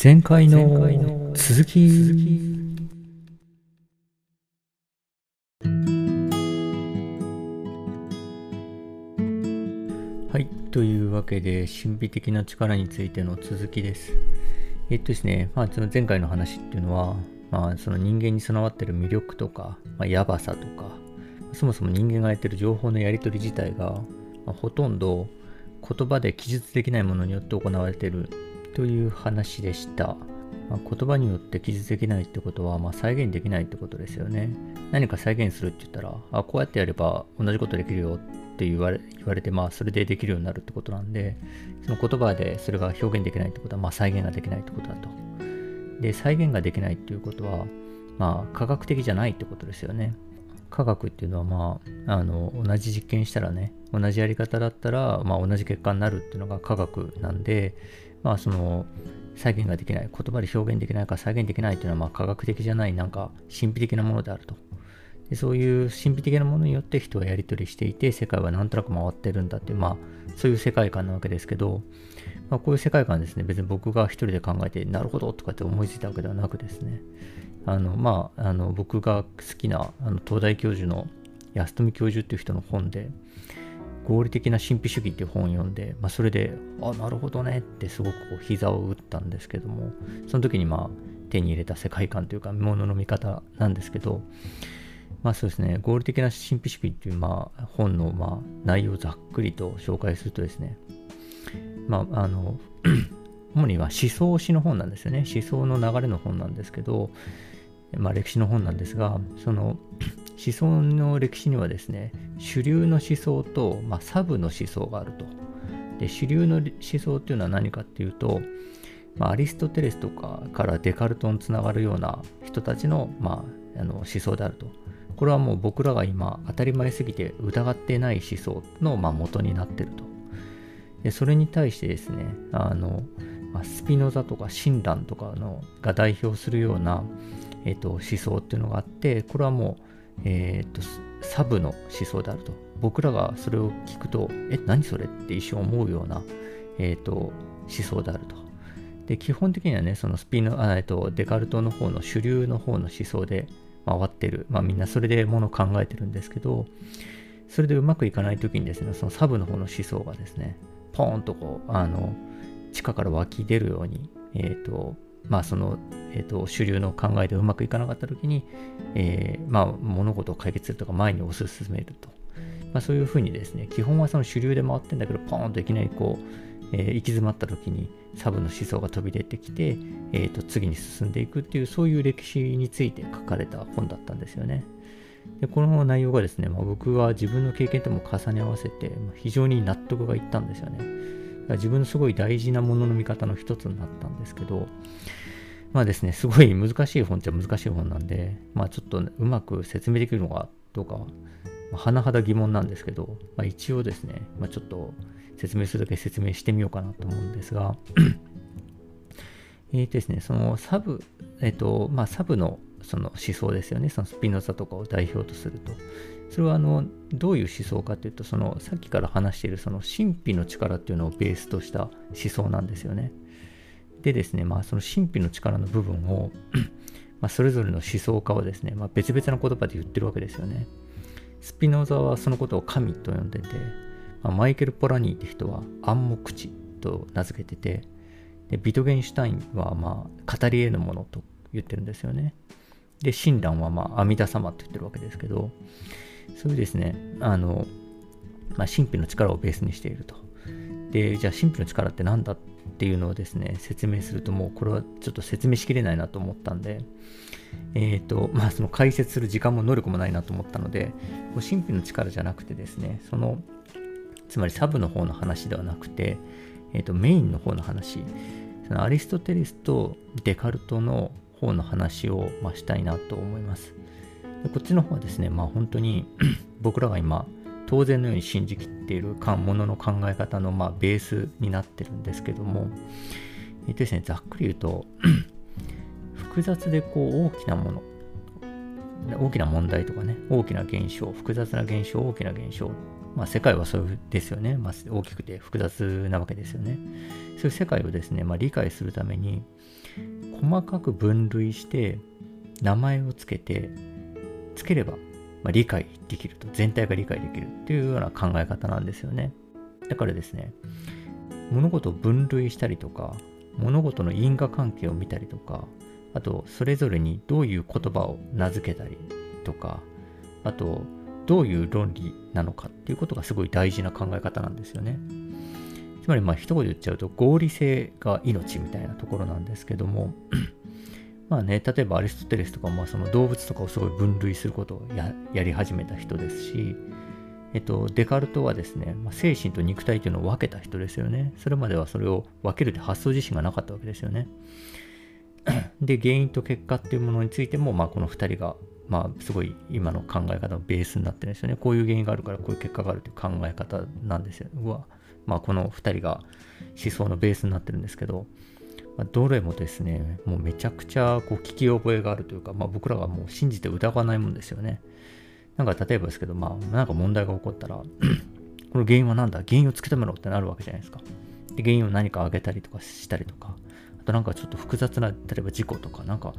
前回の続き。はいというわけで神秘的な力についての続きです。えっとですね、まあ、その前回の話っていうのは、まあ、その人間に備わってる魅力とか、まあ、やばさとかそもそも人間がやってる情報のやり取り自体が、まあ、ほとんど言葉で記述できないものによって行われているという話でした。まあ、言葉によって記述できないってことは、まあ、再現できないってことですよね。何か再現するって言ったら、あ、こうやってやれば同じことできるよって言われ言われて、まあ、それでできるようになるってことなんで、その言葉でそれが表現できないってことは、まあ、再現ができないってことだと。で、再現ができないっていうことは、まあ、科学的じゃないってことですよね。科学っていうのは、まあ、あの、同じ実験したらね、同じやり方だったら、まあ、同じ結果になるっていうのが科学なんで、まあ、その、再現ができない、言葉で表現できないか再現できないというのは、まあ、科学的じゃない、なんか、神秘的なものであると。でそういう神秘的なものによって人はやり取りしていて、世界はなんとなく回ってるんだっていう、まあ、そういう世界観なわけですけど、まあ、こういう世界観ですね、別に僕が一人で考えて、なるほどとかって思いついたわけではなくですね、あの、まあ、あの僕が好きなあの東大教授の安富教授っていう人の本で、合理的な神秘主義っていう本を読んで、まあ、それで、あ、なるほどねってすごくこう膝を打ったんですけども、その時にまあ手に入れた世界観というか、ものの見方なんですけど、まあそうですね、合理的な神秘主義っていうまあ本のまあ内容をざっくりと紹介するとですね、まああの、主には思想史の本なんですよね。思想の流れの本なんですけど、まあ歴史の本なんですが、その思想の歴史にはですね、主流の思想と、まあ、サブの思想があると。で主流の思想っていうのは何かっていうと、まあ、アリストテレスとかからデカルトにつながるような人たちの,、まあ、あの思想であると。これはもう僕らが今当たり前すぎて疑ってない思想の、まあ、元になってると。でそれに対してですね、あのまあ、スピノザとか親鸞とかのが代表するような、えーと、思想っていうのがあって、これはもうえー、とサブの思想であると。僕らがそれを聞くと、え、何それって一瞬思うような、えー、と思想であると。で、基本的にはね、そのスピの、あえっと、デカルトの方の主流の方の思想で回ってる。まあみんなそれでもの考えてるんですけど、それでうまくいかない時にですね、そのサブの方の思想がですね、ポーンとこう、あの、地下から湧き出るように、えっ、ー、と、まあその、えーと、主流の考えでうまくいかなかった時に、えー、まあ物事を解決するとか前に推し進めると。まあそういうふうにですね、基本はその主流で回ってんだけど、ポーンといきなりこう、えー、行き詰まった時にサブの思想が飛び出てきて、えーと、次に進んでいくっていう、そういう歴史について書かれた本だったんですよね。でこの内容がですね、まあ、僕は自分の経験とも重ね合わせて、まあ、非常に納得がいったんですよね。自分のすごい大事なものの見方の一つになったんですけど、まあですね、すごい難しい本っちゃ難しい本なんで、まあちょっと、うまく説明できるのかどうか、まあ、甚だ疑問なんですけど、まあ、一応ですね、まあ、ちょっと説明するだけ説明してみようかなと思うんですが、えっとですね、そのサブ、えっ、と、まあサブのその思想ですよね、そのスピノザとかを代表とすると。それはあのどういう思想かというと、そのさっきから話しているその神秘の力っていうのをベースとした思想なんですよね。でですね、まあ、その神秘の力の部分を まそれぞれの思想家はですね、まあ、別々の言葉で言ってるわけですよね。スピノザはそのことを神と呼んでて、まあ、マイケル・ポラニーって人は暗黙知と名付けてて、でビトゲンシュタインはまあ語り得ぬものと言ってるんですよね。で、親鸞はまあ阿弥陀様と言ってるわけですけど、そういうですね、あの、まあ、神秘の力をベースにしていると。で、じゃあ神秘の力って何だっていうのをですね、説明するともうこれはちょっと説明しきれないなと思ったんで、えっ、ー、と、まあその解説する時間も能力もないなと思ったので、もう神秘の力じゃなくてですね、その、つまりサブの方の話ではなくて、えっ、ー、と、メインの方の話、そのアリストテレスとデカルトの方の話を、ま、したいなと思います。こっちの方はですね、まあ本当に 僕らが今当然のように信じきっているものの考え方のまあベースになってるんですけども、えっとですね、ざっくり言うと、複雑でこう大きなもの、大きな問題とかね、大きな現象、複雑な現象、大きな現象まあ、世界はそうですよね、まあ、大きくて複雑なわけですよね。そういう世界をですね、まあ、理解するために細かく分類して名前をつけてつければ、ま、理解できると全体が理解できるっていうような考え方なんですよね。だからですね物事を分類したりとか物事の因果関係を見たりとかあとそれぞれにどういう言葉を名付けたりとかあとどういう論理なのかっていうことがすごい大事な考え方なんですよね。つまりまあ一言言っちゃうと合理性が命みたいなところなんですけども まあね、例えばアリストテレスとかもその動物とかをすごい分類することをやり始めた人ですし、えっと、デカルトはですね、まあ、精神と肉体というのを分けた人ですよね。それまではそれを分けるって発想自身がなかったわけですよね。で、原因と結果っていうものについても、まあ、この2人がまあ、すごい今の考え方のベースになってるんですよね。こういう原因があるからこういう結果があるという考え方なんですよ。は、まあ、この2人が思想のベースになってるんですけど、まあ、どれもですね、もうめちゃくちゃこう聞き覚えがあるというか、まあ、僕らがもう信じて疑わないもんですよね。なんか例えばですけど、まあ、なんか問題が起こったら この原因は何だ？原因を突き止めろってなるわけじゃないですか。で、原因を何か挙げたりとかしたりとか、あとなんかちょっと複雑な、例えば事故とか、なんか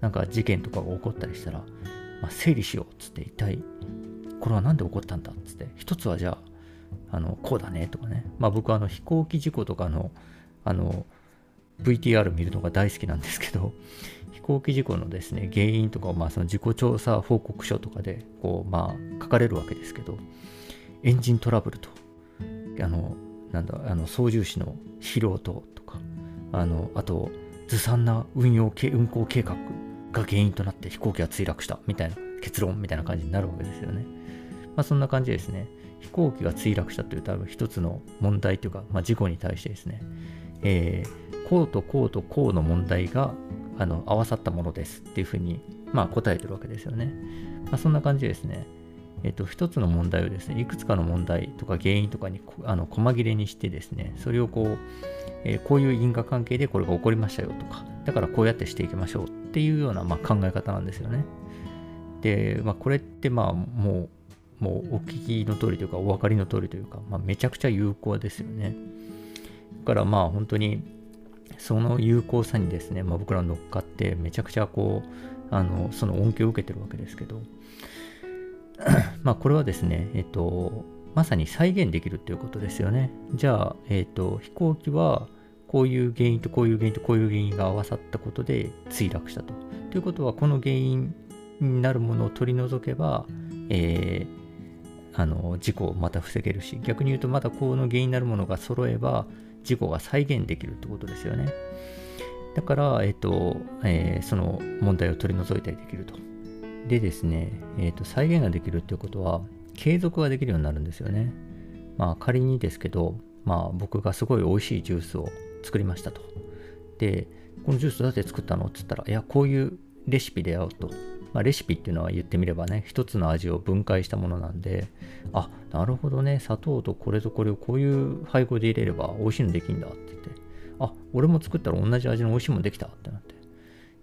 なんか事件とかが起こったりしたら、まあ、整理しようっつって一体これは何で起こったんだっつって一つはじゃああのこうだねとかねまあ僕はあの飛行機事故とかのあの VTR 見るのが大好きなんですけど 飛行機事故のですね原因とかをまあその事故調査報告書とかでこうまあ書かれるわけですけどエンジントラブルとあのなんだあの操縦士の疲労ととかあのあとずさんな運用運行計画が原因となって飛行機が墜落したみたいな結論みたいな感じになるわけですよね。まあそんな感じですね。飛行機が墜落したという多分一つの問題というか、まあ、事故に対してですね、えー、こうとこうとこうの問題があの合わさったものですっていうふうに、まあ、答えてるわけですよね。まあ、そんな感じですね。えっと、一つの問題をですね、いくつかの問題とか原因とかにあの細切れにしてですね、それをこう、えー、こういう因果関係でこれが起こりましたよとか、だからこうやってしていきましょうっていうような、まあ、考え方なんですよね。で、まあ、これってまあもう、もうお聞きの通りというか、お分かりの通りというか、まあ、めちゃくちゃ有効ですよね。だからまあ本当に、その有効さにですね、まあ、僕ら乗っかって、めちゃくちゃこう、あの、その恩恵を受けてるわけですけど、まあこれはですね、えっと、まさに再現できるということですよね。じゃあ、えっと、飛行機は、こういう原因とこういう原因とこういう原因が合わさったことで墜落したと。ということは、この原因になるものを取り除けば、えー、あの事故をまた防げるし、逆に言うと、またこの原因になるものが揃えば、事故が再現できるってことですよね。だから、えっ、と、えー、その問題を取り除いたりできると。でですね、えっ、と、再現ができるっていうことは、継続ができるようになるんですよね。まあ、仮にですけど、まあ、僕がすごい美味しいジュースを作りましたと。で、このジュースどうやって作ったのって言ったら、いや、こういうレシピでやろうと。まあ、レシピっていうのは言ってみればね、一つの味を分解したものなんで、あ、なるほどね、砂糖とこれとこれをこういう配合で入れれば美味しいのできんだって言って、あ、俺も作ったら同じ味の美味しいものできたってなって。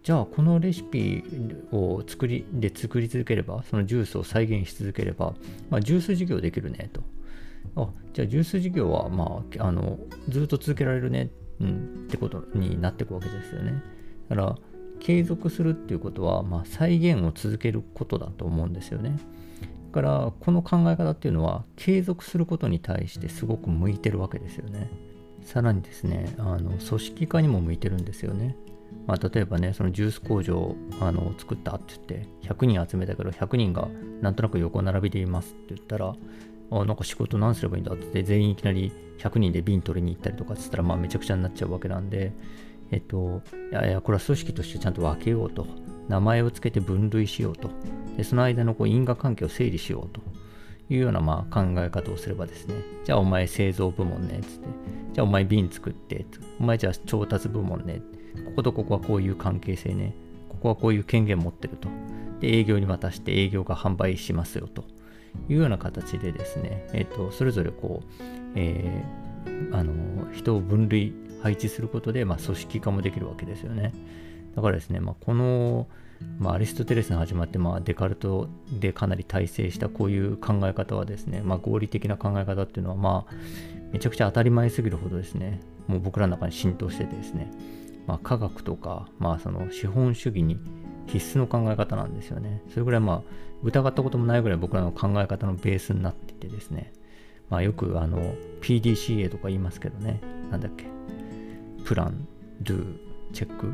じゃあ、このレシピを作り、で作り続ければ、そのジュースを再現し続ければ、まあ、ジュース事業できるねと。あ、じゃあジュース事業は、まあ、あの、ずっと続けられるねうん、ってことになっていくわけですよね。だから継続するっていうことは、まあ、再現を続けることだと思うんですよね。だからこの考え方っていうのは継続することに対してすごく向いてるわけですよね。さらにですね、あの組織化にも向いてるんですよね。まあ、例えばね、そのジュース工場あの作ったって言って、100人集めたけど、100人がなんとなく横並びでいますって言ったら、あなんか仕事何すればいいんだって全員いきなり100人で瓶取りに行ったりとかっつったらまあめちゃくちゃになっちゃうわけなんでえっといやいやこれは組織としてちゃんと分けようと。名前を付けて分類しようと。でその間のこう因果関係を整理しようというようなまあ考え方をすればですね。じゃあお前製造部門ねつって。じゃあお前瓶作ってお前じゃあ調達部門ね。こことここはこういう関係性ね。ここはこういう権限持ってると。で営業に渡して営業が販売しますよと。いうような形でですね、えっ、と、それぞれこう、えー、あの、人を分類、配置することで、まあ、組織化もできるわけですよね。だからですね、まあ、この、まあ、アリストテレスに始まって、まあ、デカルトでかなり大成したこういう考え方はですね、まあ、合理的な考え方っていうのは、まあ、めちゃくちゃ当たり前すぎるほどですね、もう僕らの中に浸透しててですね、まあ、科学とか、まあ、その資本主義に必須の考え方なんですよね。それぐらいまあ疑ったこともないぐらい僕らの考え方のベースになっててですね。まあよくあの PDCA とか言いますけどね。なんだっけ。プラン、ドゥ、チェック、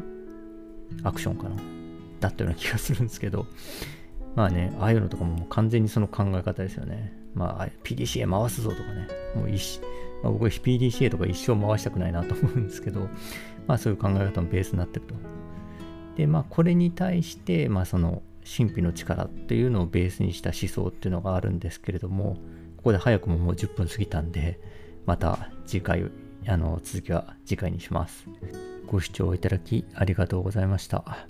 アクションかな？だったような気がするんですけど。まあね、ああいうのとかも完全にその考え方ですよね。まあ PDCA 回すぞとかね。もう一、まあ、僕は PDCA とか一生回したくないなと思うんですけど、まあそういう考え方のベースになってると。で、まあ、これに対して、まあ、その神秘の力っていうのをベースにした思想っていうのがあるんですけれども、ここで早くももう10分過ぎたんで、また次回、あの、続きは次回にします。ご視聴いただきありがとうございました。